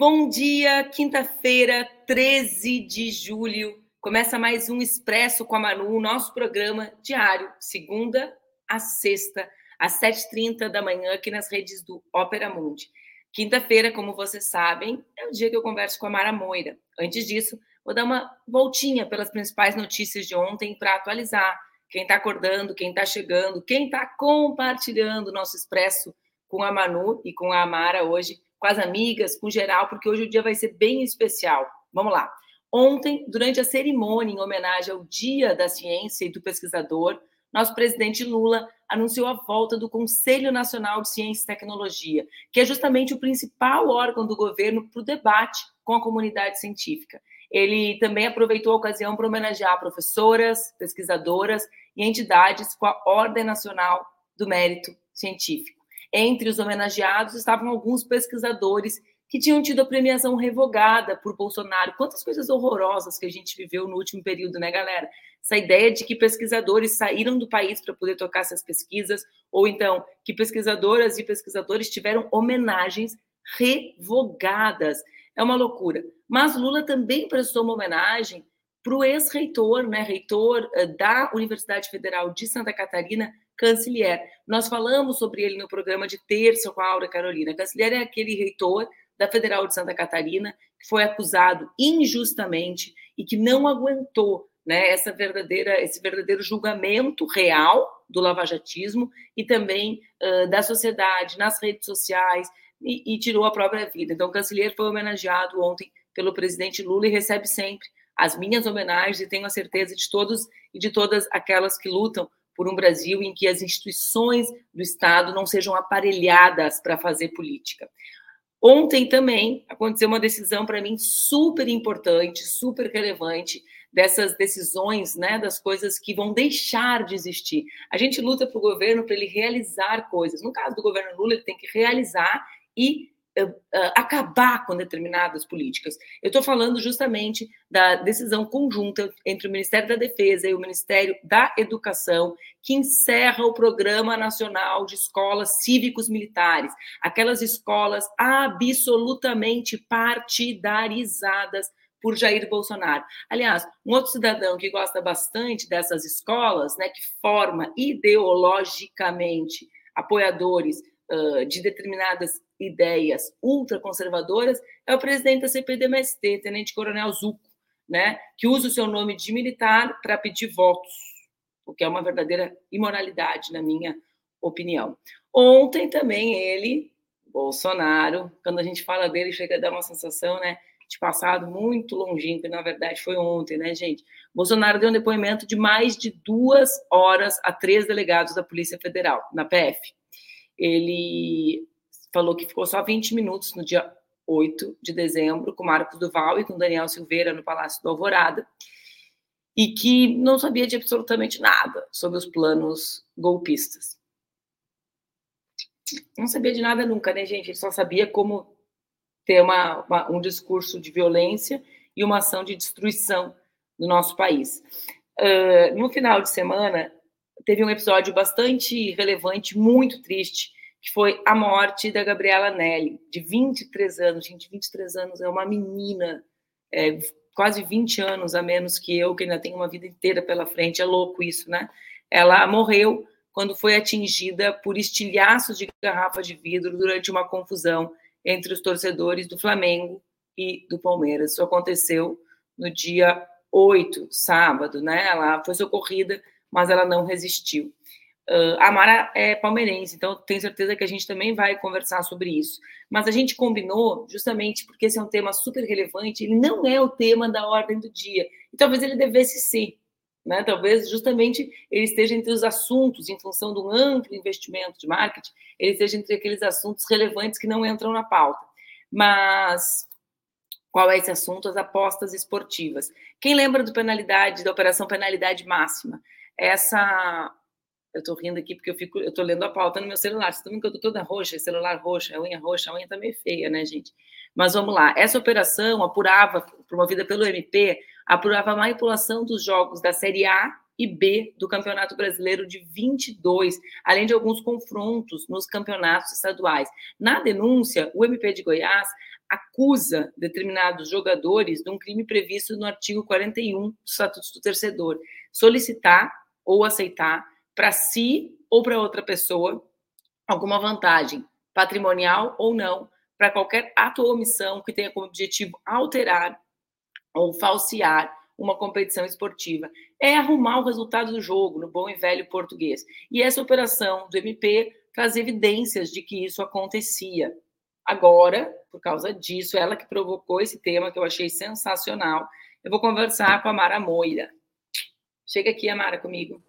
Bom dia, quinta-feira, 13 de julho. Começa mais um Expresso com a Manu, nosso programa diário, segunda a sexta, às 7h30 da manhã, aqui nas redes do Ópera Mundi. Quinta-feira, como vocês sabem, é o dia que eu converso com a Mara Moira. Antes disso, vou dar uma voltinha pelas principais notícias de ontem para atualizar quem está acordando, quem está chegando, quem está compartilhando o nosso Expresso com a Manu e com a Mara hoje com as amigas, com geral, porque hoje o dia vai ser bem especial. Vamos lá. Ontem, durante a cerimônia em homenagem ao Dia da Ciência e do Pesquisador, nosso presidente Lula anunciou a volta do Conselho Nacional de Ciência e Tecnologia, que é justamente o principal órgão do governo para o debate com a comunidade científica. Ele também aproveitou a ocasião para homenagear professoras, pesquisadoras e entidades com a Ordem Nacional do Mérito Científico. Entre os homenageados estavam alguns pesquisadores que tinham tido a premiação revogada por Bolsonaro. Quantas coisas horrorosas que a gente viveu no último período, né, galera? Essa ideia de que pesquisadores saíram do país para poder tocar essas pesquisas, ou então que pesquisadoras e pesquisadores tiveram homenagens revogadas. É uma loucura. Mas Lula também prestou uma homenagem para o ex-reitor, né, reitor eh, da Universidade Federal de Santa Catarina, Cancelier. Nós falamos sobre ele no programa de terça com a Aura Carolina. Cancelier é aquele reitor da Federal de Santa Catarina que foi acusado injustamente e que não aguentou né, essa verdadeira, esse verdadeiro julgamento real do lavajatismo e também uh, da sociedade nas redes sociais e, e, tirou a própria vida. Então, o Cancelier foi homenageado ontem pelo presidente Lula e recebe sempre as minhas homenagens e tenho a certeza de todos e de todas aquelas que lutam por um Brasil em que as instituições do Estado não sejam aparelhadas para fazer política. Ontem também aconteceu uma decisão para mim super importante, super relevante dessas decisões, né, das coisas que vão deixar de existir. A gente luta para o governo para ele realizar coisas. No caso do governo Lula, ele tem que realizar e acabar com determinadas políticas. Eu estou falando justamente da decisão conjunta entre o Ministério da Defesa e o Ministério da Educação, que encerra o Programa Nacional de Escolas Cívicos Militares, aquelas escolas absolutamente partidarizadas por Jair Bolsonaro. Aliás, um outro cidadão que gosta bastante dessas escolas, né, que forma ideologicamente apoiadores uh, de determinadas ideias ultraconservadoras é o presidente da CPD-MST, Tenente Coronel Zuco, né, que usa o seu nome de militar para pedir votos, o que é uma verdadeira imoralidade, na minha opinião. Ontem também ele, Bolsonaro, quando a gente fala dele, chega a dar uma sensação, né, de passado muito longínquo, na verdade foi ontem, né, gente? Bolsonaro deu um depoimento de mais de duas horas a três delegados da Polícia Federal, na PF. Ele falou que ficou só 20 minutos no dia 8 de dezembro com Marcos Duval e com Daniel Silveira no Palácio do Alvorada e que não sabia de absolutamente nada sobre os planos golpistas. Não sabia de nada nunca, né, gente? Ele só sabia como ter uma, uma, um discurso de violência e uma ação de destruição no nosso país. Uh, no final de semana, teve um episódio bastante relevante, muito triste, que foi a morte da Gabriela Nelly, de 23 anos. Gente, 23 anos é uma menina, é, quase 20 anos a menos que eu, que ainda tenho uma vida inteira pela frente. É louco isso, né? Ela morreu quando foi atingida por estilhaços de garrafa de vidro durante uma confusão entre os torcedores do Flamengo e do Palmeiras. Isso aconteceu no dia 8, sábado, né? Ela foi socorrida, mas ela não resistiu. Uh, a Mara é palmeirense, então tenho certeza que a gente também vai conversar sobre isso. Mas a gente combinou, justamente porque esse é um tema super relevante, ele não é o tema da ordem do dia. E talvez ele devesse ser. Né? Talvez justamente ele esteja entre os assuntos, em função de um amplo investimento de marketing, ele esteja entre aqueles assuntos relevantes que não entram na pauta. Mas qual é esse assunto? As apostas esportivas. Quem lembra do penalidade, da operação penalidade máxima? Essa Eu tô rindo aqui porque eu fico, eu tô lendo a pauta no meu celular. Você tá vendo que eu tô toda roxa, celular roxo, a unha roxa, a unha tá meio feia, né, gente? Mas vamos lá. Essa operação apurava, promovida pelo MP, apurava a manipulação dos jogos da Série A e B do Campeonato Brasileiro de 22, além de alguns confrontos nos campeonatos estaduais. Na denúncia, o MP de Goiás acusa determinados jogadores de um crime previsto no artigo 41 do Estatuto do Torcedor, solicitar ou aceitar para si ou para outra pessoa alguma vantagem, patrimonial ou não, para qualquer ato ou omissão que tenha como objetivo alterar ou falsear uma competição esportiva. É arrumar o resultado do jogo, no bom e velho português. E essa operação do MP traz evidências de que isso acontecia. Agora, por causa disso, ela que provocou esse tema que eu achei sensacional, eu vou conversar com a Mara Moira. Chega aqui, Amara, comigo.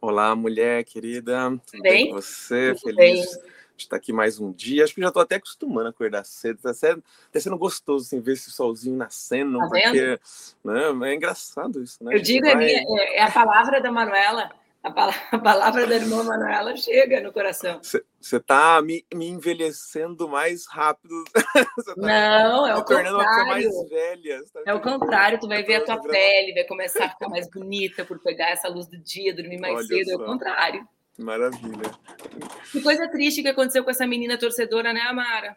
Olá, mulher querida. Tudo bem? bem com você? Tudo Feliz bem. de estar aqui mais um dia. Acho que já estou até acostumando a acordar cedo. Está sendo, tá sendo gostoso assim, ver esse solzinho nascendo, Tá porque né, é engraçado isso, né? Eu digo, é, vai- minha- é- é a palavra da Manuela, a pala- a palavra da irmã Manuela chega no coração. Você está me, me envelhecendo mais rápido. Tá Não, é o tornando uma pessoa mais contrário. velha. Tá É o contrário, tu vai ver a tua pele, vai começar a ficar mais bonita por pegar essa luz do dia, dormir mais Olha cedo, é o só. contrário. Maravilha. Que coisa triste que aconteceu com essa menina torcedora, né, Amara?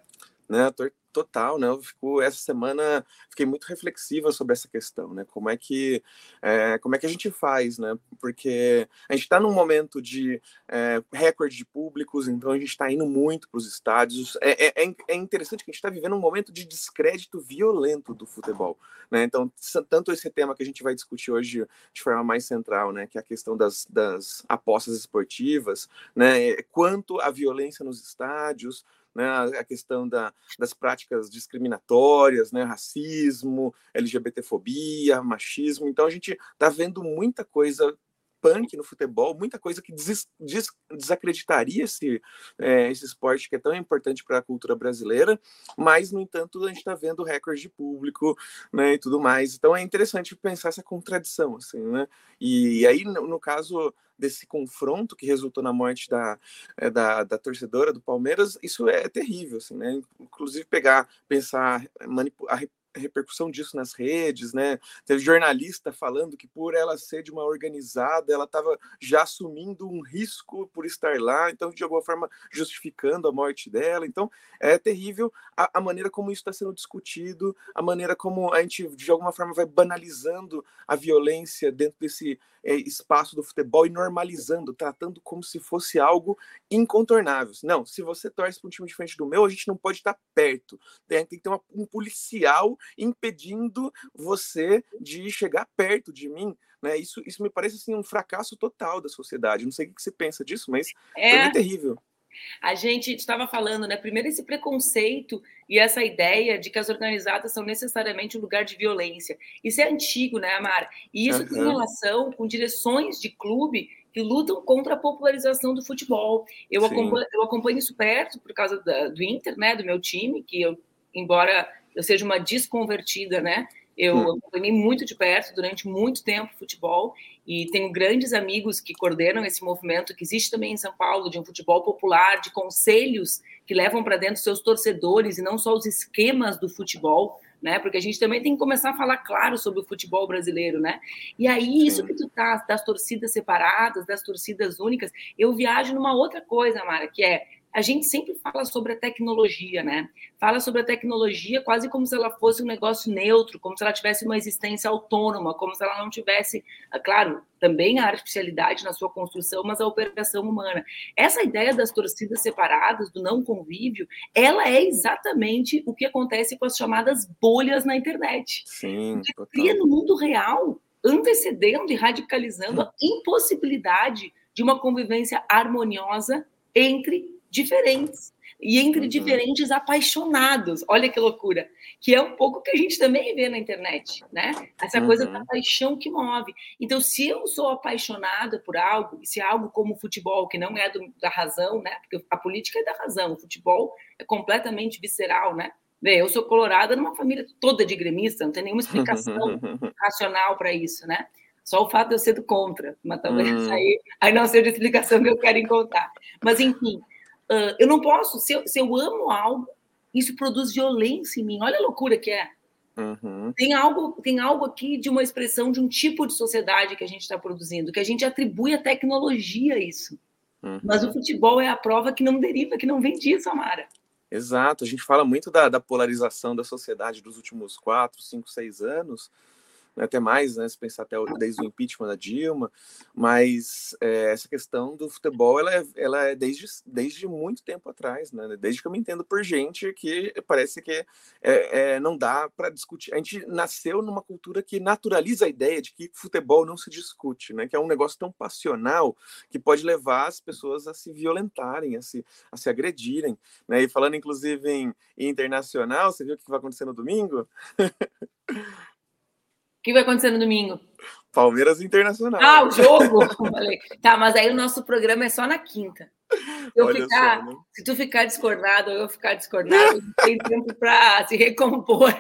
Né, total, né? Eu fico, essa semana fiquei muito reflexiva sobre essa questão, né? Como é que é, como é que a gente faz, né? Porque a gente está num momento de é, recorde de públicos, então a gente está indo muito para os estádios. É, é- é- é interessante que a gente está vivendo um momento de descrédito violento do futebol, né? Então tanto esse tema que a gente vai discutir hoje de forma mais central, né? Que é a questão das, das apostas esportivas, né? Quanto a violência nos estádios, né, a questão da, das práticas discriminatórias, né, racismo, LGBTfobia, machismo. Então a gente está vendo muita coisa punk no futebol, muita coisa que des, des, desacreditaria esse, é, esse esporte que é tão importante para a cultura brasileira, mas, no entanto, a gente está vendo recorde de público né, e tudo mais. Então é interessante pensar essa contradição, assim, né? E aí, no, no caso desse confronto que resultou na morte da, é, da, da, torcedora do Palmeiras, isso é terrível, assim, né? Inclusive pegar, pensar, manipular, repercussão disso nas redes, né? Teve jornalista falando que por ela ser de uma organizada, ela estava já assumindo um risco por estar lá, então de alguma forma justificando a morte dela. Então é terrível a, a maneira como isso está sendo discutido, a maneira como a gente de alguma forma vai banalizando a violência dentro desse é, espaço do futebol e normalizando, tratando como se fosse algo incontornável. Não, se você torce para um time diferente do meu, a gente não pode estar perto. Tem, tem que ter uma, um policial impedindo você de chegar perto de mim. Né? Isso, isso me parece assim, um fracasso total da sociedade. Não sei o que você pensa disso, mas é, é terrível. A gente estava falando, né? Primeiro, esse preconceito e essa ideia de que as organizadas são necessariamente um lugar de violência. Isso é antigo, né, Amara? E isso uhum. tem relação com direções de clube que lutam contra a popularização do futebol. Eu, acompanho, eu acompanho, isso perto por causa da, do Inter, né, do meu time, que eu, embora eu seja uma desconvertida, né, eu hum. acompanhei muito de perto durante muito tempo futebol e tenho grandes amigos que coordenam esse movimento que existe também em São Paulo de um futebol popular, de conselhos que levam para dentro seus torcedores e não só os esquemas do futebol, né? Porque a gente também tem que começar a falar claro sobre o futebol brasileiro, né? E aí isso que tu tá das torcidas separadas, das torcidas únicas, eu viajo numa outra coisa, Mara, que é a gente sempre fala sobre a tecnologia, né? Fala sobre a tecnologia quase como se ela fosse um negócio neutro, como se ela tivesse uma existência autônoma, como se ela não tivesse, claro, também a artificialidade na sua construção, mas a operação humana. Essa ideia das torcidas separadas, do não convívio, ela é exatamente o que acontece com as chamadas bolhas na internet. Sim, cria no mundo real, antecedendo e radicalizando a impossibilidade de uma convivência harmoniosa entre diferentes e entre uhum. diferentes apaixonados. Olha que loucura, que é um pouco que a gente também vê na internet, né? Essa uhum. coisa da paixão que move. Então, se eu sou apaixonada por algo, e se é algo como futebol, que não é do, da razão, né? Porque a política é da razão, o futebol é completamente visceral, né? Vê, eu sou colorada numa família toda de gremista, não tem nenhuma explicação racional para isso, né? Só o fato de eu ser do contra, mas talvez hum. aí, aí não seja a explicação que eu quero encontrar. Mas, enfim, uh, eu não posso, se eu, se eu amo algo, isso produz violência em mim. Olha a loucura que é. Uhum. Tem, algo, tem algo aqui de uma expressão de um tipo de sociedade que a gente está produzindo, que a gente atribui a tecnologia a isso. Uhum. Mas o futebol é a prova que não deriva, que não vem disso, Amara. Exato, a gente fala muito da, da polarização da sociedade dos últimos quatro, cinco, seis anos, né, até mais, né, se pensar até desde o impeachment da Dilma, mas é, essa questão do futebol, ela é, ela é desde, desde muito tempo atrás, né, desde que eu me entendo por gente que parece que é, é, não dá para discutir. A gente nasceu numa cultura que naturaliza a ideia de que futebol não se discute, né, que é um negócio tão passional que pode levar as pessoas a se violentarem, a se, a se agredirem, né, e falando inclusive em, em internacional, você viu o que vai acontecer no domingo? O que vai acontecer no domingo? Palmeiras Internacional. Ah, o jogo? Falei. Tá, mas aí o nosso programa é só na quinta. Se, ficar, só, né? se tu ficar discordado ou eu ficar discordado, tem tempo para se recompor.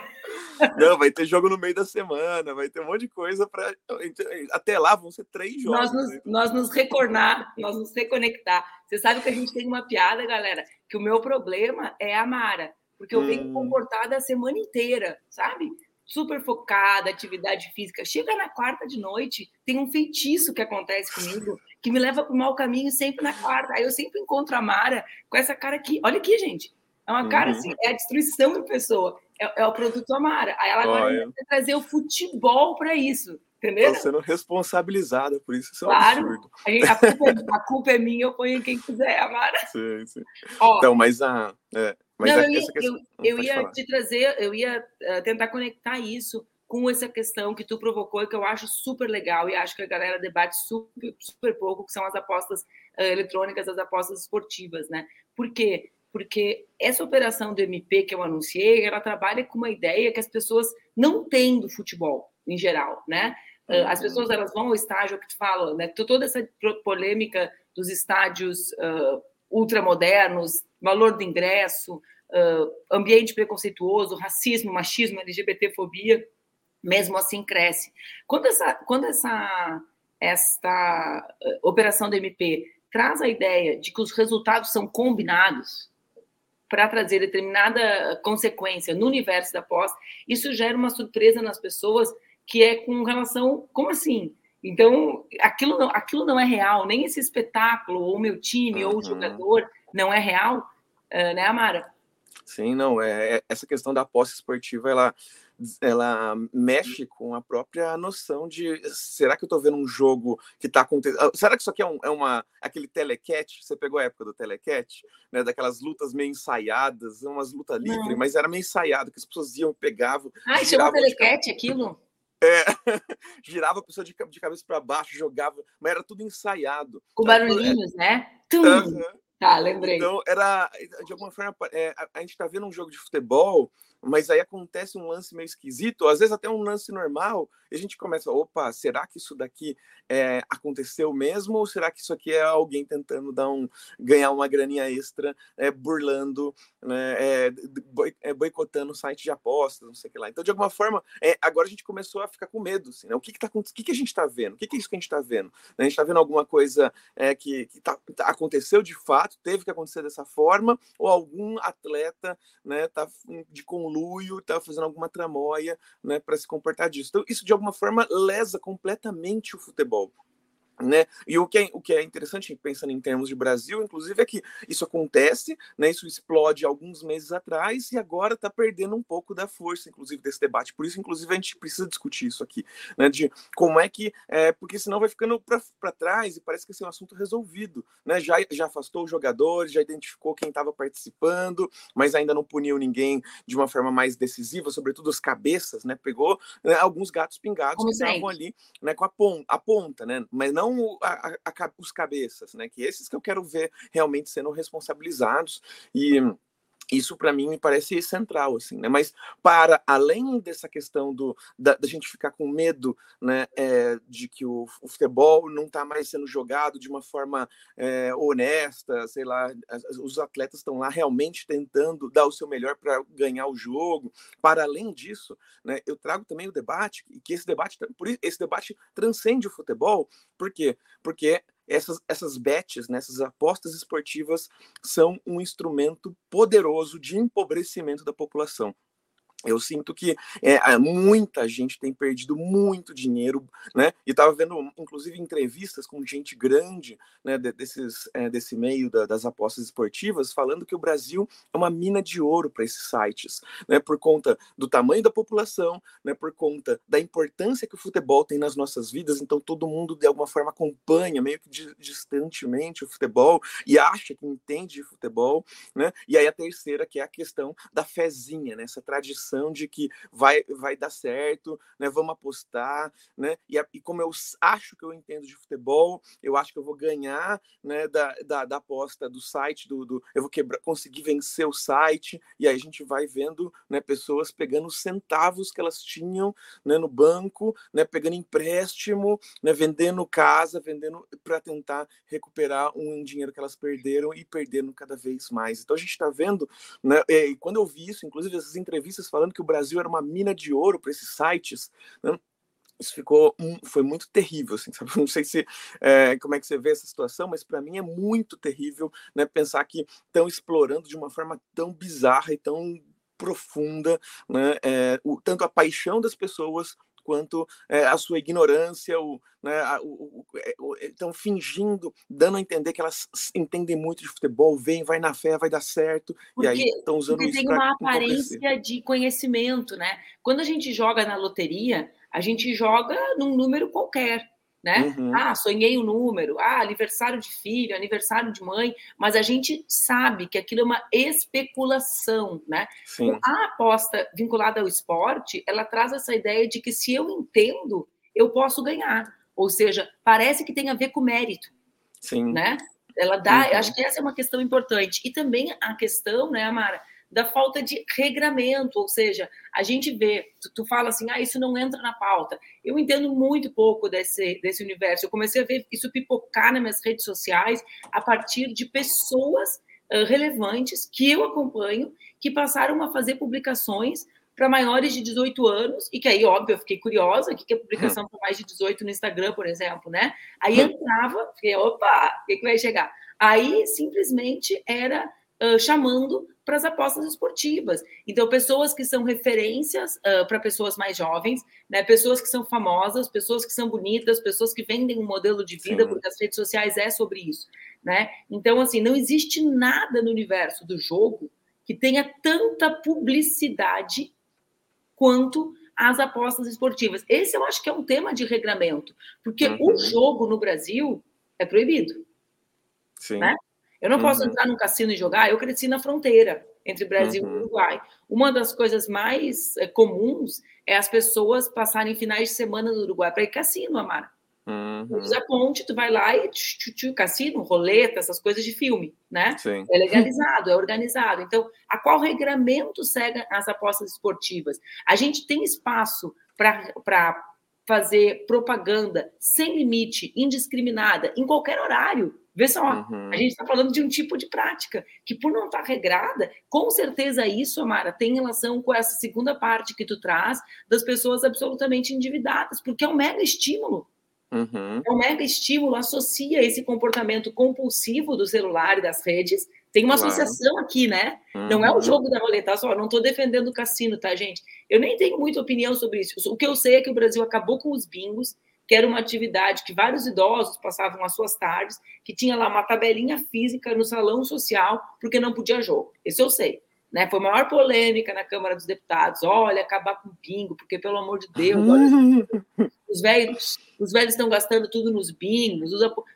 Não, vai ter jogo no meio da semana, vai ter um monte de coisa para. Até lá vão ser três jogos. Nós nos, né? nós nos recornar, nós nos reconectar. Você sabe que a gente tem uma piada, galera, que o meu problema é a Mara, porque eu hum. venho comportada a semana inteira, sabe? Super focada, atividade física. Chega na quarta de noite, tem um feitiço que acontece comigo, que me leva para o mau caminho sempre na quarta. Aí eu sempre encontro a Mara com essa cara aqui. Olha aqui, gente. É uma cara assim, é a destruição da pessoa. É, é o produto Amara. Aí ela agora vai trazer o futebol para isso. Entendeu? Estou sendo responsabilizada por isso, isso é um claro, absurdo. A, gente, a, culpa, é, a, culpa, é minha, eu ponho quem quiser, Amara. Sim, sim. Ó, então, mas a. É, mas não, eu ia, questão... eu, eu ia te trazer, eu ia uh, tentar conectar isso com essa questão que tu provocou e que eu acho super legal e acho que a galera debate super, super pouco, que são as apostas uh, eletrônicas, as apostas esportivas, né? Por quê? Porque essa operação do MP que eu anunciei, ela trabalha com uma ideia que as pessoas não têm do futebol, em geral, né? Uh, as pessoas elas vão ao estádio, que te falo, né? Toda essa polêmica dos estádios uh, ultramodernos, valor do ingresso, uh, ambiente preconceituoso, racismo, machismo, LGBTfobia, mesmo assim cresce. Quando essa, quando essa, esta operação do MP traz a ideia de que os resultados são combinados para trazer determinada consequência no universo da pós, isso gera uma surpresa nas pessoas que é com relação, como assim? Então, aquilo não, aquilo não é real, nem esse espetáculo, ou meu time, uhum. ou o jogador, não é real, uh, né, Amara? Sim, não, é, é, essa questão da posse esportiva, ela, ela mexe com a própria noção de será que eu estou vendo um jogo que está acontecendo? Ah, será que isso aqui é, um, é uma aquele telecat? Você pegou a época do telecat, né? Daquelas lutas meio ensaiadas, umas lutas livres, mas era meio ensaiado, que as pessoas iam, pegavam. Ah, chamou telecat aquilo? É, girava a pessoa de, de cabeça para baixo, jogava, mas era tudo ensaiado. Com então, barulhinhos, é, né? Tum. Uh -huh. Tá, lembrei. Então, era, de alguma forma, é, a, a gente está vendo um jogo de futebol mas aí acontece um lance meio esquisito, às vezes até um lance normal, e a gente começa, opa, será que isso daqui é, aconteceu mesmo, ou será que isso aqui é alguém tentando dar um, ganhar uma graninha extra, é, burlando, né, é, é, boicotando o site de apostas, não sei o que lá. Então, de alguma forma, é, agora a gente começou a ficar com medo, assim, né? o que, que, tá, o que, que a gente está vendo? O que, que é isso que a gente está vendo? A gente está vendo alguma coisa é, que, que tá, tá, aconteceu de fato, teve que acontecer dessa forma, ou algum atleta né, tá de conluio, tá fazendo alguma tramóia né, para se comportar disso. Então, isso de alguma forma lesa completamente o futebol. Né? E o que, é, o que é interessante, pensando em termos de Brasil, inclusive, é que isso acontece, né? isso explode alguns meses atrás e agora está perdendo um pouco da força, inclusive, desse debate. Por isso, inclusive, a gente precisa discutir isso aqui, né? de como é que. É, porque senão vai ficando para trás e parece que esse é um assunto resolvido. Né? Já, já afastou os jogadores, já identificou quem estava participando, mas ainda não puniu ninguém de uma forma mais decisiva, sobretudo as cabeças, né? pegou né, alguns gatos pingados como que estavam ali né, com a ponta, a ponta, né? mas não não a, a, os cabeças, né? Que esses que eu quero ver realmente sendo responsabilizados e isso para mim me parece central assim né mas para além dessa questão do da, da gente ficar com medo né é, de que o, o futebol não está mais sendo jogado de uma forma é, honesta sei lá os atletas estão lá realmente tentando dar o seu melhor para ganhar o jogo para além disso né eu trago também o debate e que esse debate por esse debate transcende o futebol por quê? Porque essas, essas bets, né, essas apostas esportivas, são um instrumento poderoso de empobrecimento da população. Eu sinto que é, muita gente tem perdido muito dinheiro, né? E estava vendo, inclusive, entrevistas com gente grande, né, desses, é, desse meio da, das apostas esportivas, falando que o Brasil é uma mina de ouro para esses sites, né? Por conta do tamanho da população, né? Por conta da importância que o futebol tem nas nossas vidas. Então, todo mundo de alguma forma acompanha, meio que distantemente, o futebol e acha que entende de futebol, né? E aí a terceira que é a questão da fezinha, né? Essa tradição de que vai, vai dar certo, né? Vamos apostar, né? E, e como eu acho que eu entendo de futebol, eu acho que eu vou ganhar, né? Da, da, da aposta do site, do, do eu vou quebrar, conseguir vencer o site, e aí a gente vai vendo, né? Pessoas pegando os centavos que elas tinham, né? No banco, né? Pegando empréstimo, né? Vendendo casa, vendendo para tentar recuperar um dinheiro que elas perderam e perdendo cada vez mais. Então a gente está vendo, né? E quando eu vi isso, inclusive essas entrevistas falando que o Brasil era uma mina de ouro para esses sites, né? isso ficou foi muito terrível assim sabe? não sei se é, como é que você vê essa situação mas para mim é muito terrível né pensar que estão explorando de uma forma tão bizarra e tão profunda né é, o, tanto a paixão das pessoas quanto é, a sua ignorância, o, né, a, o, o, estão fingindo, dando a entender que elas entendem muito de futebol, vem, vai na fé, vai dar certo, porque, e aí estão usando porque isso tem uma aparência de conhecimento, né? Quando a gente joga na loteria, a gente joga num número qualquer né? Uhum. Ah, sonhei um número, ah, aniversário de filho, aniversário de mãe, mas a gente sabe que aquilo é uma especulação, né? Sim. A aposta vinculada ao esporte, ela traz essa ideia de que se eu entendo, eu posso ganhar. Ou seja, parece que tem a ver com mérito, Sim. né? Ela dá, uhum. acho que essa é uma questão importante. E também a questão, né, Amara, da falta de regramento, ou seja, a gente vê, tu, tu, fala assim, ah, isso não entra na pauta. Eu entendo muito pouco desse, desse universo. Eu comecei a ver isso pipocar nas minhas redes sociais a partir de pessoas uh, relevantes que eu acompanho, que passaram a fazer publicações para maiores de 18 anos, e que aí, óbvio, eu fiquei curiosa, o que é publicação para mais de 18 no Instagram, por exemplo, né? Aí entrava, fiquei, opa, o que, que vai chegar? Aí, simplesmente, era uh, chamando para as apostas esportivas. Então, pessoas que são referências uh, para pessoas mais jovens, né? pessoas que são famosas, pessoas que são bonitas, pessoas que vendem um modelo de vida, Sim. porque as redes sociais é sobre isso. Né? Então, assim, não existe nada no universo do jogo que tenha tanta publicidade quanto as apostas esportivas. Esse eu acho que é um tema de regramento, porque uhum. o jogo no Brasil é proibido. Sim. Né? Eu não posso uhum. entrar num cassino e jogar. Eu cresci na fronteira entre Brasil uhum. e Uruguai. Uma das coisas mais é, comuns é as pessoas passarem finais de semana no Uruguai para ir cassino, Amara. Uhum. Usa a ponte, tu vai lá e tchu, tchu, cassino, roleta, essas coisas de filme, né? Sim. É legalizado, é organizado. Então, a qual regramento segue as apostas esportivas? A gente tem espaço para fazer propaganda sem limite, indiscriminada, em qualquer horário. Vê só, uhum. a gente está falando de um tipo de prática que, por não estar tá regrada, com certeza isso, Amara, tem relação com essa segunda parte que tu traz das pessoas absolutamente endividadas, porque é um mega estímulo. Uhum. É um mega estímulo, associa esse comportamento compulsivo do celular e das redes. Tem uma claro. associação aqui, né? Uhum. Não é o uhum. jogo da roleta, só. Não estou defendendo o cassino, tá, gente? Eu nem tenho muita opinião sobre isso. O que eu sei é que o Brasil acabou com os bingos que era uma atividade que vários idosos passavam as suas tardes, que tinha lá uma tabelinha física no salão social, porque não podia jogo. Isso eu sei. Né? Foi a maior polêmica na Câmara dos Deputados. Olha, acabar com o bingo, porque, pelo amor de Deus, olha, os velhos os velhos estão gastando tudo nos bingos,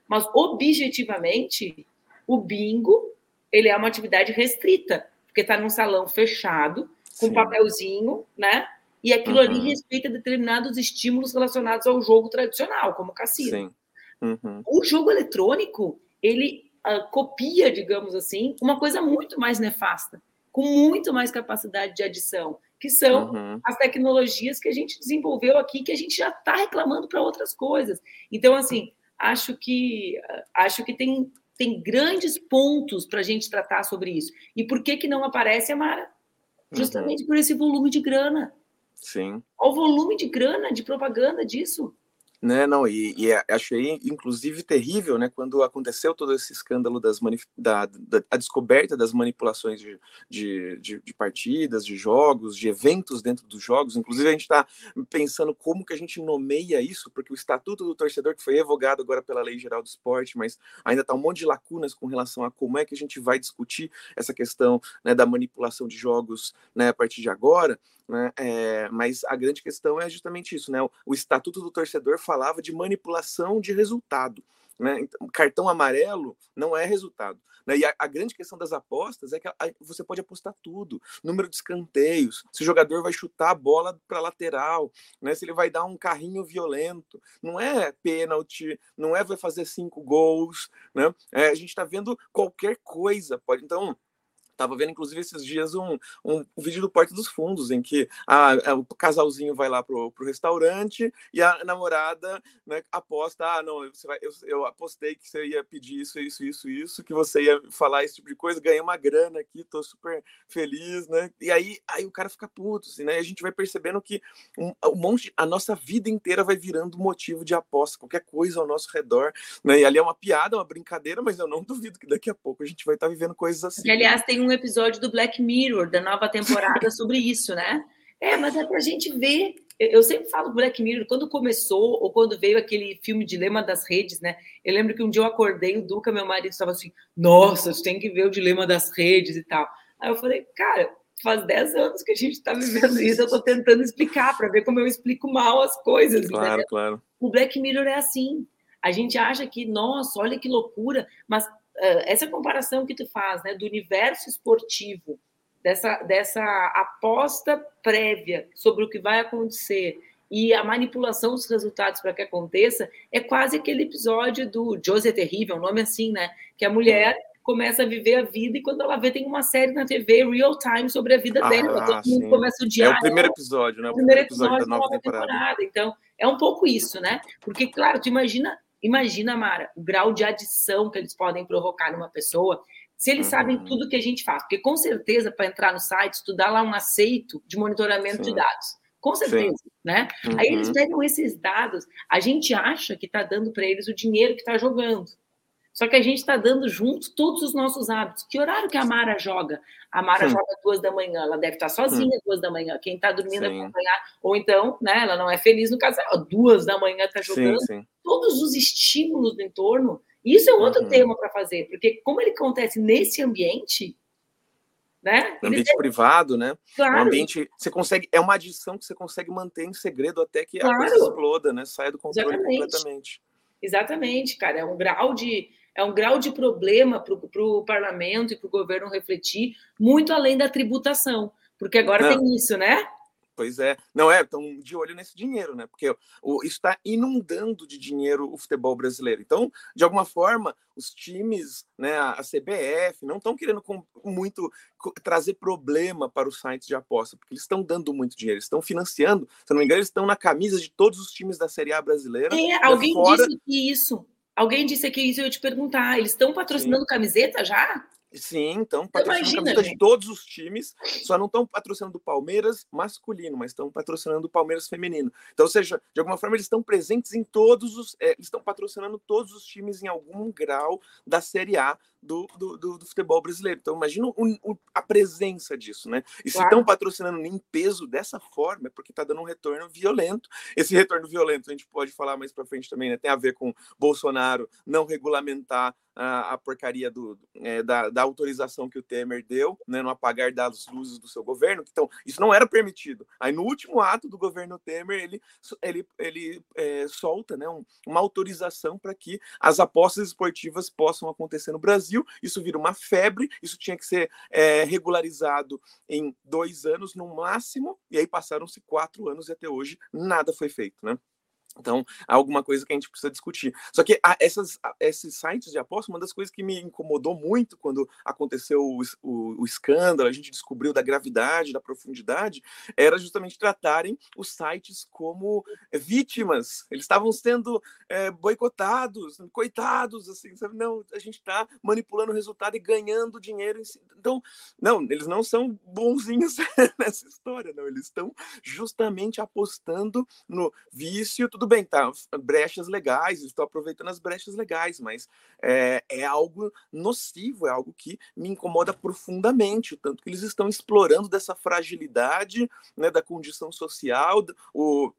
mas objetivamente, o bingo ele é uma atividade restrita, porque está num salão fechado, com Sim. papelzinho, né? E aquilo uhum. ali respeita determinados estímulos relacionados ao jogo tradicional, como cassino. Uhum. O jogo eletrônico, ele uh, copia, digamos assim, uma coisa muito mais nefasta, com muito mais capacidade de adição, que são uhum. as tecnologias que a gente desenvolveu aqui, que a gente já está reclamando para outras coisas. Então, assim, acho que acho que tem, tem grandes pontos para a gente tratar sobre isso. E por que, que não aparece, Amara? Uhum. Justamente uhum. por esse volume de grana. Sim. Olha o volume de grana, de propaganda disso. Né, não, e, e, achei inclusive terrível, né, quando aconteceu todo esse escândalo das da, da a descoberta das manipulações de, de, de, de, partidas, de jogos, de eventos dentro dos jogos. Inclusive a gente está pensando como que a gente nomeia isso, porque o estatuto do torcedor que foi revogado agora pela Lei Geral do Esporte, mas ainda está um monte de lacunas com relação a como é que a gente vai discutir essa questão né, da manipulação de jogos né, a partir de agora. Né? É, mas a grande questão é justamente isso, né? O, o, Estatuto do Torcedor falava de manipulação de resultado. Né? Então, cartão amarelo não é resultado. Né? E a, a, grande questão das apostas é que a, a, você pode apostar tudo: número de escanteios, se o jogador vai chutar a bola para lateral, né? se ele vai dar um carrinho violento. Não é pênalti, não é vai fazer cinco gols. Né? É, a gente está vendo qualquer coisa. Pode, então, Tava vendo, inclusive, esses dias um, um, vídeo do Porto dos Fundos, em que a, a, o casalzinho vai lá pro, pro restaurante e a namorada né, aposta: ah, não, você vai, eu, eu, apostei que você ia pedir isso, isso, isso, isso, que você ia falar esse tipo de coisa, ganhei uma grana aqui, tô super feliz, né? E aí, aí o cara fica puto, assim, né? E a gente vai percebendo que um, um monte, a nossa vida inteira vai virando motivo de aposta, qualquer coisa ao nosso redor, né? E ali é uma piada, uma brincadeira, mas eu não duvido que daqui a pouco a gente vai estar tá vivendo coisas assim. Que, aliás, tem um episódio do Black Mirror, da nova temporada, sobre isso, né? É, mas é para a gente ver. Eu sempre falo Black Mirror, quando começou, ou quando veio aquele filme Dilema das Redes, né? Eu lembro que um dia eu acordei, o Duca, meu marido, estava assim: Nossa, você tem que ver o Dilema das Redes e tal. Aí eu falei, cara, faz 10 anos que a gente está vivendo isso, eu estou tentando explicar para ver como eu explico mal as coisas. Claro, entendeu? claro. O Black Mirror é assim. A gente acha que, nossa, olha que loucura, mas essa comparação que tu faz, né, do universo esportivo, dessa, dessa aposta prévia sobre o que vai acontecer e a manipulação dos resultados para que aconteça, é quase aquele episódio do José Terrível, um nome assim, né, que a mulher começa a viver a vida e quando ela vê tem uma série na TV real time sobre a vida ah, dela, todo mundo começa o dia. É o primeiro episódio, né? O primeiro episódio, episódio da nova, nova temporada. temporada. Então, é um pouco isso, né? Porque, claro, tu imagina Imagina, Mara, o grau de adição que eles podem provocar numa pessoa se eles uhum. sabem tudo que a gente faz. Porque, com certeza, para entrar no site, tu dá lá um aceito de monitoramento Sim. de dados. Com certeza, Sim. né? Uhum. Aí eles uhum. pegam esses dados, a gente acha que está dando para eles o dinheiro que está jogando. Só que a gente está dando junto todos os nossos hábitos. Que horário que a Mara joga? A Mara hum. joga duas da manhã, ela deve estar tá sozinha hum. duas da manhã. Quem está dormindo sim. acompanhar, ou então, né, ela não é feliz no casal, duas da manhã está jogando. Sim, sim. Todos os estímulos do entorno. Isso é outro uhum. tema para fazer, porque como ele acontece nesse ambiente, né? No ambiente privado, né? Claro. Um ambiente, você consegue, é uma adição que você consegue manter em segredo até que claro. a coisa exploda, né? Saia do controle Exatamente. completamente. Exatamente, cara. É um grau de é um grau de problema para o parlamento e para o governo refletir, muito além da tributação, porque agora Não. tem isso, né? Pois é, não é, estão de olho nesse dinheiro, né? Porque o, está inundando de dinheiro o futebol brasileiro. Então, de alguma forma, os times, né, a CBF, não estão querendo com, muito trazer problema para os sites de aposta, porque eles estão dando muito dinheiro, estão financiando, se não me engano, eles estão na camisa de todos os times da Série A brasileira. É, alguém fora... disse que isso Alguém disse aqui isso eu ia te perguntar. Eles estão patrocinando Sim. camiseta já? Sim, então patrocinando Imagina, camiseta de todos os times, só não estão patrocinando o Palmeiras masculino, mas estão patrocinando o Palmeiras feminino. Então, ou seja, de alguma forma eles estão presentes em todos os, é, eles estão patrocinando todos os times em algum grau da Série A do, do, do, do futebol brasileiro. Então, imagina o, o, a presença disso, né? E se estão patrocinando em peso dessa forma, é porque está dando um retorno violento. Esse retorno violento, a gente pode falar mais para frente também, né? Tem a ver com Bolsonaro não regulamentar a, a porcaria do, é, da, da, autorização que o Temer deu, né, no apagar das luzes do seu governo. Então, isso não era permitido. Aí, no último ato do governo Temer, ele, ele, ele é, solta né, um, uma autorização para que as apostas esportivas possam acontecer no Brasil. Isso vira uma febre, isso tinha que ser é, regularizado em dois anos no máximo, e aí passaram-se quatro anos e até hoje nada foi feito, né? Então, há alguma coisa que a gente precisa discutir. Só que essas, esses sites de aposta, uma das coisas que me incomodou muito quando aconteceu o, o, o, escândalo, a gente descobriu da gravidade, da profundidade, era justamente tratarem os sites como vítimas. Eles estavam sendo é, boicotados, coitados, assim, sabe? Não, a gente está manipulando o resultado e ganhando dinheiro. Então, não, eles não são bonzinhos nessa história, não. Eles estão justamente apostando no vício, tudo tudo bem, tá? Brechas legais, estou aproveitando as brechas legais, mas é, é, algo nocivo, é algo que me incomoda profundamente, o tanto que eles estão explorando dessa fragilidade né, da condição social, o,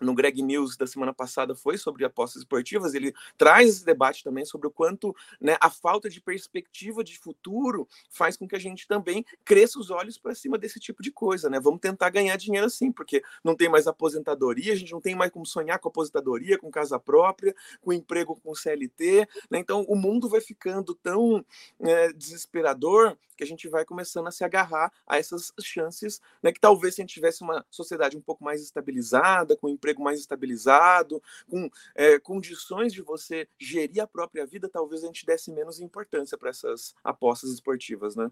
no Greg News da semana passada foi sobre apostas esportivas, ele traz esse debate também sobre o quanto né, a falta de perspectiva de futuro faz com que a gente também cresça os olhos para cima desse tipo de coisa, né? Vamos tentar ganhar dinheiro assim, porque não tem mais aposentadoria, a gente não tem mais como sonhar com aposentadoria, com casa própria, com emprego com CLT, né? Então o mundo vai ficando tão é, desesperador que a gente vai começando a se agarrar a essas chances, né? Que talvez se a gente tivesse uma sociedade um pouco mais estabilizada, com emprego mais estabilizado, com é, condições de você gerir a própria vida, talvez a gente desse menos importância para essas apostas esportivas, né?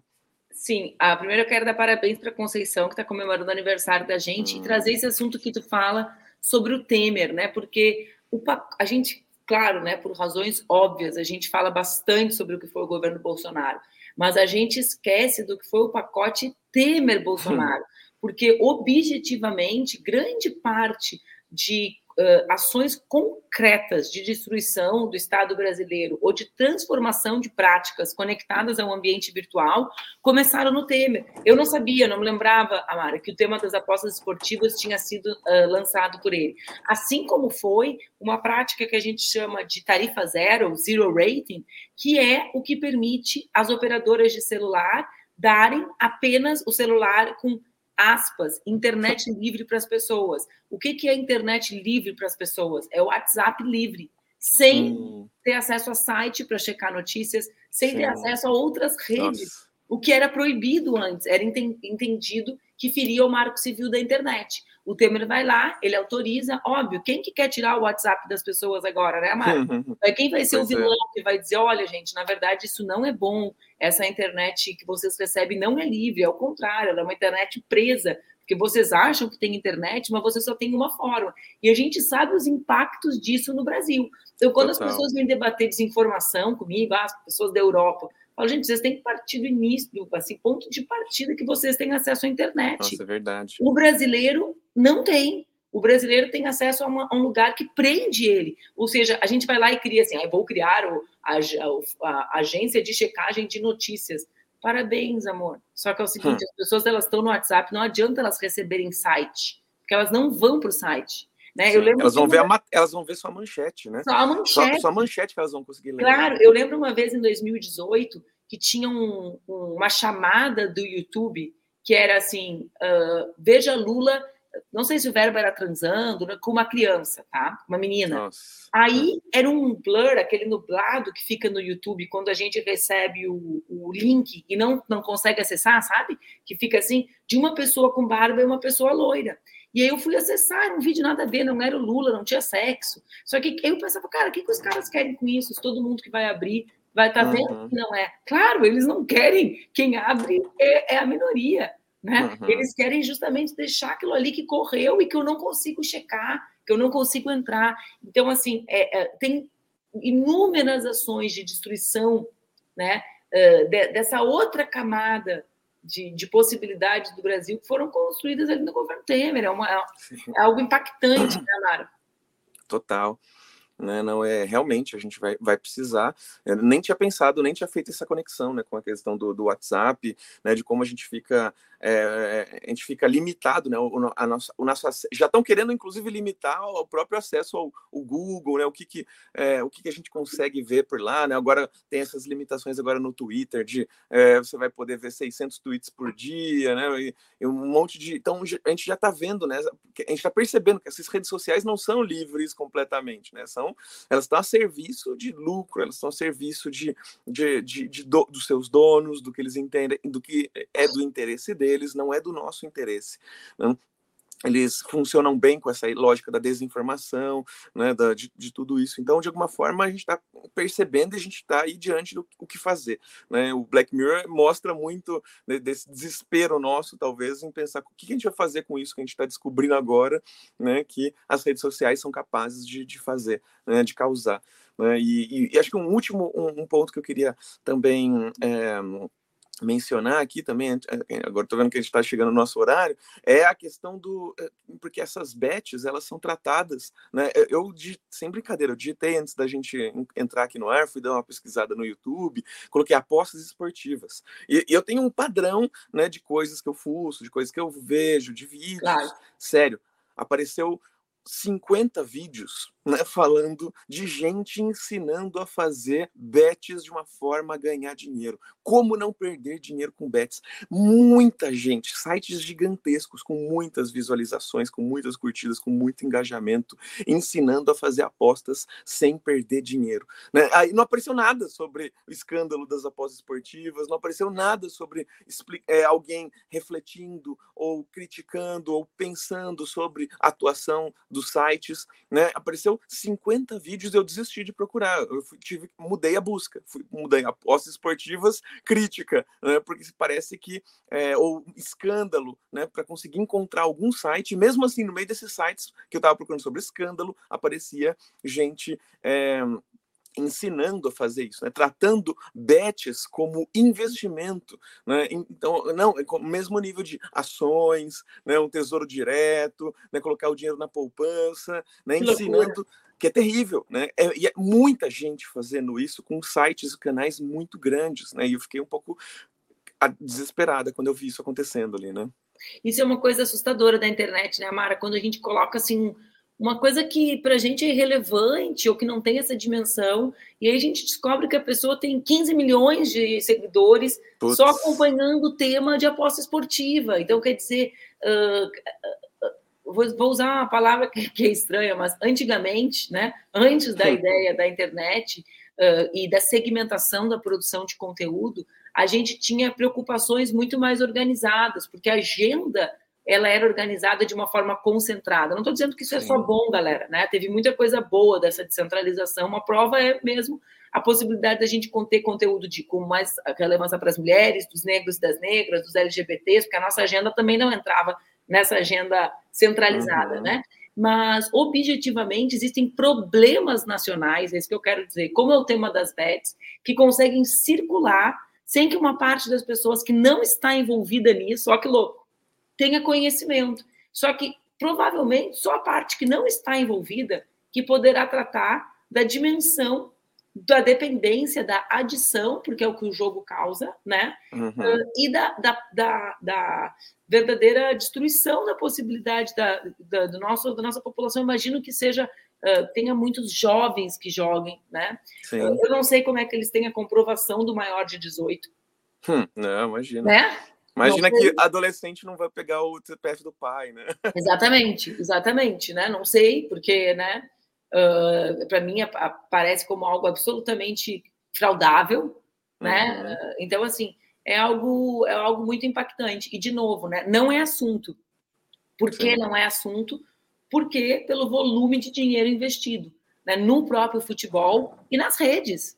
Sim, a primeiro eu quero dar parabéns para a Conceição, que está comemorando o aniversário da gente, hum. e trazer esse assunto que tu fala sobre o Temer, né? Porque o, a gente, claro, né, por razões óbvias, a gente fala bastante sobre o que foi o governo Bolsonaro, mas a gente esquece do que foi o pacote Temer-Bolsonaro, porque objetivamente, grande parte de uh, ações concretas de destruição do Estado brasileiro ou de transformação de práticas conectadas ao ambiente virtual começaram no Temer. Eu não sabia, não me lembrava, Amara, que o tema das apostas esportivas tinha sido uh, lançado por ele. Assim como foi uma prática que a gente chama de tarifa zero, zero rating, que é o que permite as operadoras de celular darem apenas o celular com aspas, internet livre para as pessoas. O que, que é internet livre para as pessoas? É o WhatsApp livre, sem hum. ter acesso a site para checar notícias, sem Sim. ter acesso a outras redes. Nossa. O que era proibido antes, era entendido que feria o marco civil da internet. O Temer vai lá, ele autoriza, óbvio, quem que quer tirar o WhatsApp das pessoas agora, né, Amara? Quem vai ser pois o vilão é. que vai dizer, olha, gente, na verdade isso não é bom, essa internet que vocês recebem não é livre, é o contrário, ela é uma internet presa, porque vocês acham que tem internet, mas você só tem uma forma. E a gente sabe os impactos disso no Brasil. Então, quando Total. as pessoas vêm debater desinformação comigo, ah, as pessoas da Europa, falo, gente, vocês têm que partir do início, assim, ponto de partida que vocês têm acesso à internet. Nossa, é verdade. O brasileiro não tem. O brasileiro tem acesso a, uma, a, um lugar que prende ele. Ou seja, a gente vai lá e cria assim, ah, vou criar o, a, a, a, agência de checagem de notícias. Parabéns, amor. Só que é o seguinte, hum. as pessoas elas estão no WhatsApp, não adianta elas receberem site, porque elas não vão para o site. Né? eu lembro elas, vão ver a, elas vão ver sua manchete, né? Só a manchete. Só, só a manchete que elas vão conseguir ler. Claro, eu lembro uma vez em 2018 que tinha um, uma chamada do YouTube que era assim: uh, veja Lula não sei se o verbo era transando, né, com uma criança, tá? Uma menina. Nossa. Aí era um blur, aquele nublado que fica no YouTube quando a gente recebe o, o link e não, não consegue acessar, sabe? Que fica assim, de uma pessoa com barba e uma pessoa loira. E aí eu fui acessar, um vídeo nada a ver, não era o Lula, não tinha sexo. Só que eu pensava, cara, o que, que os caras querem com isso? Todo mundo que vai abrir vai estar tá vendo uhum. que não é. Claro, eles não querem. Quem abre é, é a minoria. Né? Uhum. Eles querem justamente deixar aquilo ali que correu e que eu não consigo checar, que eu não consigo entrar. Então, assim, é, é, tem inúmeras ações de destruição né, uh, de, dessa outra camada de, de, possibilidades do Brasil que foram construídas ali no governo Temer. É, uma, é algo impactante, né, Mara? Total né? Não é realmente a gente vai, vai precisar. Eu nem tinha pensado, nem tinha feito essa conexão, né, com a questão do, do WhatsApp, né, de como a gente fica é, a gente fica limitado, né? O, a nossa, o nosso já estão querendo inclusive limitar o próprio acesso ao, ao Google, né? O que que é, o que, que a gente consegue ver por lá, né? Agora tem essas limitações agora no Twitter de é, você vai poder ver 600 tweets por dia, né? E, e um monte de então a gente já está vendo, né? A gente está percebendo que essas redes sociais não são livres completamente, né? São elas estão a serviço de lucro, elas estão a serviço de, de, de, de do, dos seus donos, do que eles entendem, do que é do interesse deles, não é do nosso interesse. Né? Eles funcionam bem com essa lógica da desinformação, né, da, de, de tudo isso. Então, de alguma forma, a gente está percebendo e a gente está aí diante do o que fazer. Né? O Black Mirror mostra muito né, desse desespero nosso, talvez, em pensar o que a gente vai fazer com isso que a gente está descobrindo agora, né, que as redes sociais são capazes de, de fazer, né, de causar. Né? E, e, e, acho que um último um, um, ponto que eu queria também é, mencionar aqui também, é, agora estou vendo que a gente está chegando no nosso horário, é a questão do. É, porque essas bets, elas são tratadas, né? Eu, sem brincadeira, eu digitei antes da gente entrar aqui no ar, fui dar uma pesquisada no YouTube, coloquei apostas esportivas. E, e eu tenho um padrão né, de coisas que eu fuço, de coisas que eu vejo, de vídeos. Claro. Sério, apareceu 50 vídeos né, falando de gente ensinando a fazer bets de uma forma a ganhar dinheiro. Como não perder dinheiro com bets? Muita gente, sites gigantescos com muitas visualizações, com muitas curtidas, com muito engajamento, ensinando a fazer apostas sem perder dinheiro. Né? Aí não apareceu nada sobre o escândalo das apostas esportivas, não apareceu nada sobre é, alguém refletindo ou criticando ou pensando sobre a atuação dos sites. Né? Apareceu 50 vídeos eu desisti de procurar. Eu fui, tive, mudei a busca, fui, mudei apostas esportivas crítica, né? Porque parece que é, ou escândalo, né? Para conseguir encontrar algum site, mesmo assim no meio desses sites que eu estava procurando sobre escândalo, aparecia gente é, ensinando a fazer isso, né? tratando bets como investimento, né? então não é o mesmo nível de ações, né? um tesouro direto, né? colocar o dinheiro na poupança, né? ensinando que é terrível, né? É, e é muita gente fazendo isso com sites e canais muito grandes, né? E eu fiquei um pouco desesperada quando eu vi isso acontecendo ali, né? Isso é uma coisa assustadora da internet, né, Mara? Quando a gente coloca assim uma coisa que para a gente é irrelevante ou que não tem essa dimensão, e aí a gente descobre que a pessoa tem 15 milhões de seguidores Putz. só acompanhando o tema de aposta esportiva. Então, quer dizer, uh, vou, vou, usar uma palavra que, que, é estranha, mas antigamente, né, antes da ideia da internet uh, e da segmentação da produção de conteúdo, a gente tinha preocupações muito mais organizadas, porque a agenda ela era organizada de uma forma concentrada. Não estou dizendo que isso é só bom, galera, né? Teve muita coisa boa dessa descentralização. Uma prova é mesmo a possibilidade da gente conter conteúdo de com mais relevância para as mulheres, dos negros e das negras, dos LGBTs, porque a nossa agenda também não entrava nessa agenda centralizada, uhum. né? Mas, objetivamente, existem problemas nacionais, é isso que eu quero dizer, como é o tema das bets, que conseguem circular sem que uma parte das pessoas que não está envolvida nisso, ó que louco, tenha conhecimento. Só que provavelmente só a parte que não está envolvida que poderá tratar da dimensão da dependência, da adição, porque é o que o jogo causa, né? Uhum. Uh, e da, da, da, da, verdadeira destruição da possibilidade da, da, do nosso, da nossa população. Imagino que seja uh, tenha muitos jovens que joguem, né? Uh, eu não sei como é que eles têm a comprovação do maior de 18. Hum, não, imagina. Né? Imagina que adolescente não vai pegar o CPF do pai, né? Exatamente, exatamente, né? Não sei, porque, né? Uh, para mim parece como algo absolutamente fraudável, né? Uhum. Uh, então, assim, é algo, é algo muito impactante. E, de novo, né? Não é assunto. Por que Sim. não é assunto? Porque pelo volume de dinheiro investido né? no próprio futebol e nas redes.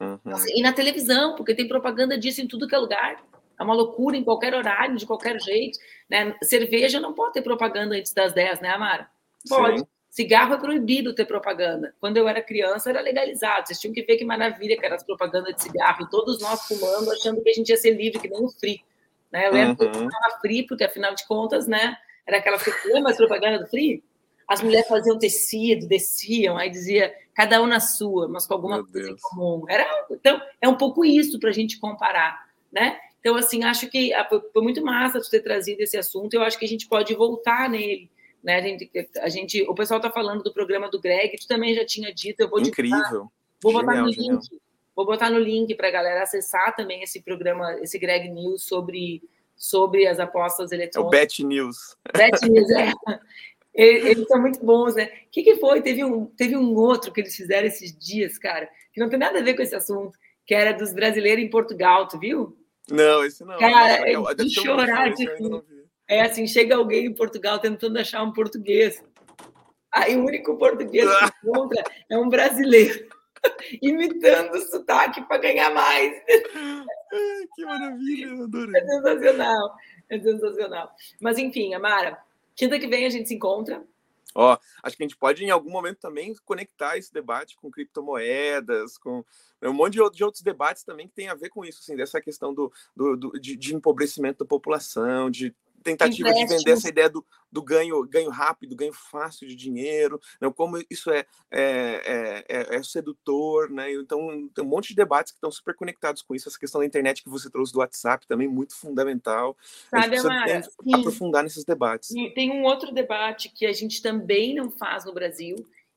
Uhum. E na televisão, porque tem propaganda disso em tudo que é lugar. É uma loucura em qualquer horário, de qualquer jeito. Né? Cerveja não pode ter propaganda antes das 10, né, Amara? Pode. Sim. Cigarro é proibido ter propaganda. Quando eu era criança, era legalizado. Vocês tinham que ver que maravilha que era as propagandas de cigarro. E todos nós fumando, achando que a gente ia ser livre, que nem o Free. Né? Eu lembro uhum. que eu fumava Free, porque afinal de contas, né, era aquela que lembra as propaganda do Free? As mulheres faziam tecido, desciam, aí dizia cada um na sua, mas com alguma Meu coisa Deus. em comum. Era, então, é um pouco isso para a gente comparar, né? Então, assim, acho que ah, foi muito massa tu ter trazido esse assunto. Eu acho que a gente pode voltar nele. Né? A gente, a gente, o pessoal está falando do programa do Greg, tu também já tinha dito. Eu vou Incrível. vou genial, botar no genial. link. Vou botar no link para a galera acessar também esse programa, esse Greg News sobre, sobre as apostas eletrônicas. É o Bet News. Bet News, é. Eles são muito bons, né? O que, que foi? Teve um, teve um outro que eles fizeram esses dias, cara, que não tem nada a ver com esse assunto, que era dos brasileiros em Portugal, tu viu? Não, esse não. Cara, é de chorar de rir. É assim, chega alguém em Portugal tentando achar um português. Aí o único português que encontra é um brasileiro imitando o sotaque para ganhar mais. que maravilha, adorei. É sensacional, é sensacional. Mas enfim, Amara, quinta que vem a gente se encontra. Ó, acho que a gente pode em algum momento também conectar esse debate com criptomoedas, com né, um monte de, outros debates também que tem a ver com isso, assim, dessa questão do, do, do de, de, empobrecimento da população, de tentativa de vender essa ideia do, do ganho, ganho rápido, ganho fácil de dinheiro, né? como isso é, é, é, é, sedutor, né? Então tem um monte de debates que estão super conectados com isso. Essa questão da internet que você trouxe do WhatsApp também muito fundamental. Sabe, Amara, aprofundar nesses debates. Tem um outro debate que a gente também não faz no Brasil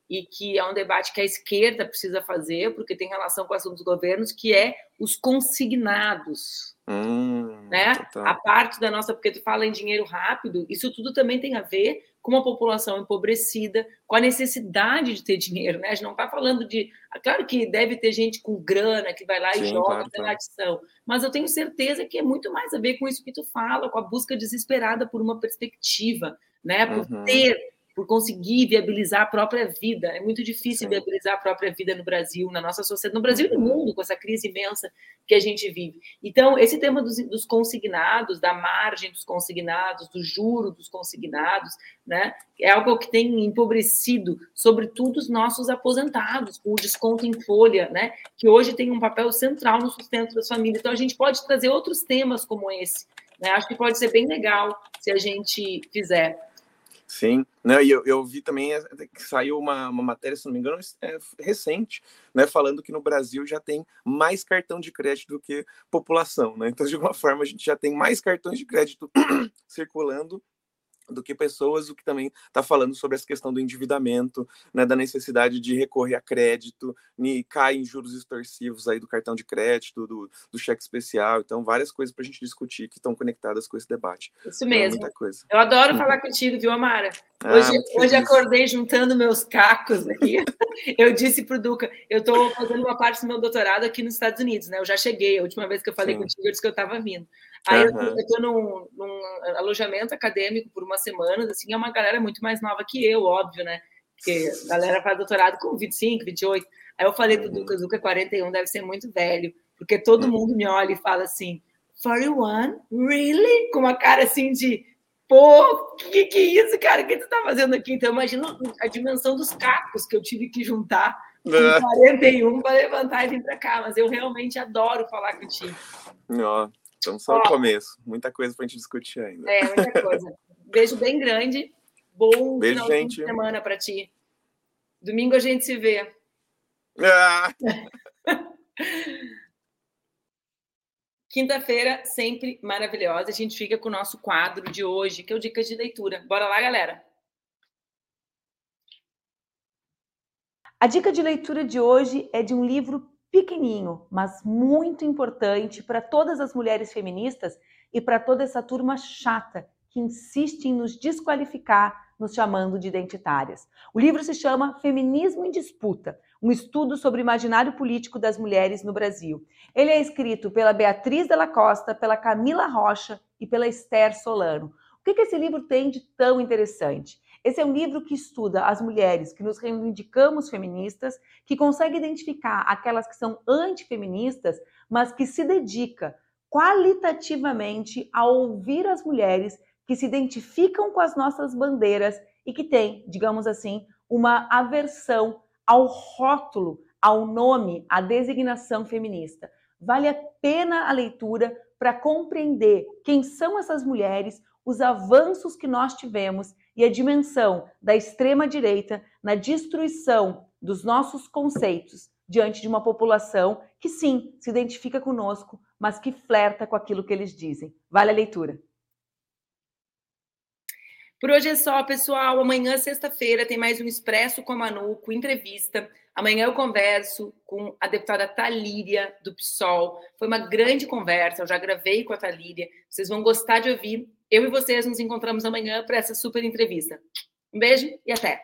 e que é um debate que a esquerda precisa fazer, porque tem relação com o assunto dos governos, que é os consignados. Hum, né? A parte da nossa, porque tu fala em dinheiro rápido, isso tudo também tem a ver com uma população empobrecida, com a necessidade de ter dinheiro, né? A gente não está falando de. Claro que deve ter gente com grana que vai lá Sim, e joga claro, pela adição, mas eu tenho certeza que é muito mais a ver com isso que tu fala, com a busca desesperada por uma perspectiva, né? Por uhum. ter por conseguir viabilizar a própria vida. É muito difícil Sim. viabilizar a própria vida no Brasil, na nossa sociedade, no Brasil e no mundo, com essa crise imensa que a gente vive. Então, esse tema dos, dos consignados, da margem dos consignados, do juro dos consignados, né, é algo que tem empobrecido, sobretudo, os nossos aposentados, com o desconto em folha, né, que hoje tem um papel central no sustento das famílias. Então, a gente pode trazer outros temas como esse. Né? Acho que pode ser bem legal se a gente fizer. Sim, né, e eu, eu vi também é, que saiu uma, uma matéria, se não me engano, é, recente, né, falando que no Brasil já tem mais cartão de crédito do que população, né? Então, de alguma forma, a gente já tem mais cartões de crédito circulando do que pessoas, o que também está falando sobre essa questão do endividamento, né, da necessidade de recorrer a crédito, e cai em juros extorsivos aí do cartão de crédito, do, do cheque especial, então várias coisas para a gente discutir que estão conectadas com esse debate. Isso então, mesmo. muita coisa. Eu adoro uhum. falar contigo, viu, Amara? Hoje, ah, hoje acordei juntando meus cacos aqui. eu disse para o Duca, eu estou fazendo uma parte do meu doutorado aqui nos Estados Unidos, né? Eu já cheguei, a última vez que eu falei Sim. contigo, eu disse que eu estava vindo. Aí uhum. eu estou num, num, alojamento acadêmico por uma semana, assim, é uma galera muito mais nova que eu, óbvio, né? Porque a galera faz doutorado com 25, 28. Aí eu falei pro Duca, Duca 41 deve ser muito velho, porque todo uhum. mundo me olha e fala assim, 41? Really? Com uma cara assim de, pô, que que é isso, cara? O que tu tá fazendo aqui? Então imagina a dimensão dos cacos que eu tive que juntar com 41 para levantar e vir para cá, mas eu realmente adoro falar contigo. Ó, então, só Ó, o começo. Muita coisa para a gente discutir ainda. É, muita coisa. Beijo bem grande. Bom Beijo, final gente. de semana para ti. Domingo a gente se vê. Ah. Quinta-feira, sempre maravilhosa. A gente fica com o nosso quadro de hoje, que é o Dicas de Leitura. Bora lá, galera! A dica de leitura de hoje é de um livro pequenininho, mas muito importante para todas as mulheres feministas e para toda essa turma chata que insiste em nos desqualificar, nos chamando de identitárias. O livro se chama Feminismo em Disputa, um estudo sobre o imaginário político das mulheres no Brasil. Ele é escrito pela Beatriz Della Costa, pela Camila Rocha e pela Esther Solano. O que, que esse livro tem de tão interessante? Esse é um livro que estuda as mulheres que nos reivindicamos feministas, que consegue identificar aquelas que são antifeministas, mas que se dedica qualitativamente a ouvir as mulheres que se identificam com as nossas bandeiras e que têm, digamos assim, uma aversão ao rótulo, ao nome, à designação feminista. Vale a pena a leitura para compreender quem são essas mulheres, os avanços que nós tivemos e a dimensão da extrema-direita na destruição dos nossos conceitos diante de uma população que, sim, se identifica conosco, mas que flerta com aquilo que eles dizem. Vale a leitura. Por hoje é só, pessoal. Amanhã, sexta-feira, tem mais um Expresso com a Manu, com entrevista. Amanhã eu converso com a deputada Talíria, do PSOL. Foi uma grande conversa, eu já gravei com a Talíria. Vocês vão gostar de ouvir. Eu e vocês nos encontramos amanhã para essa super entrevista. Um beijo e até!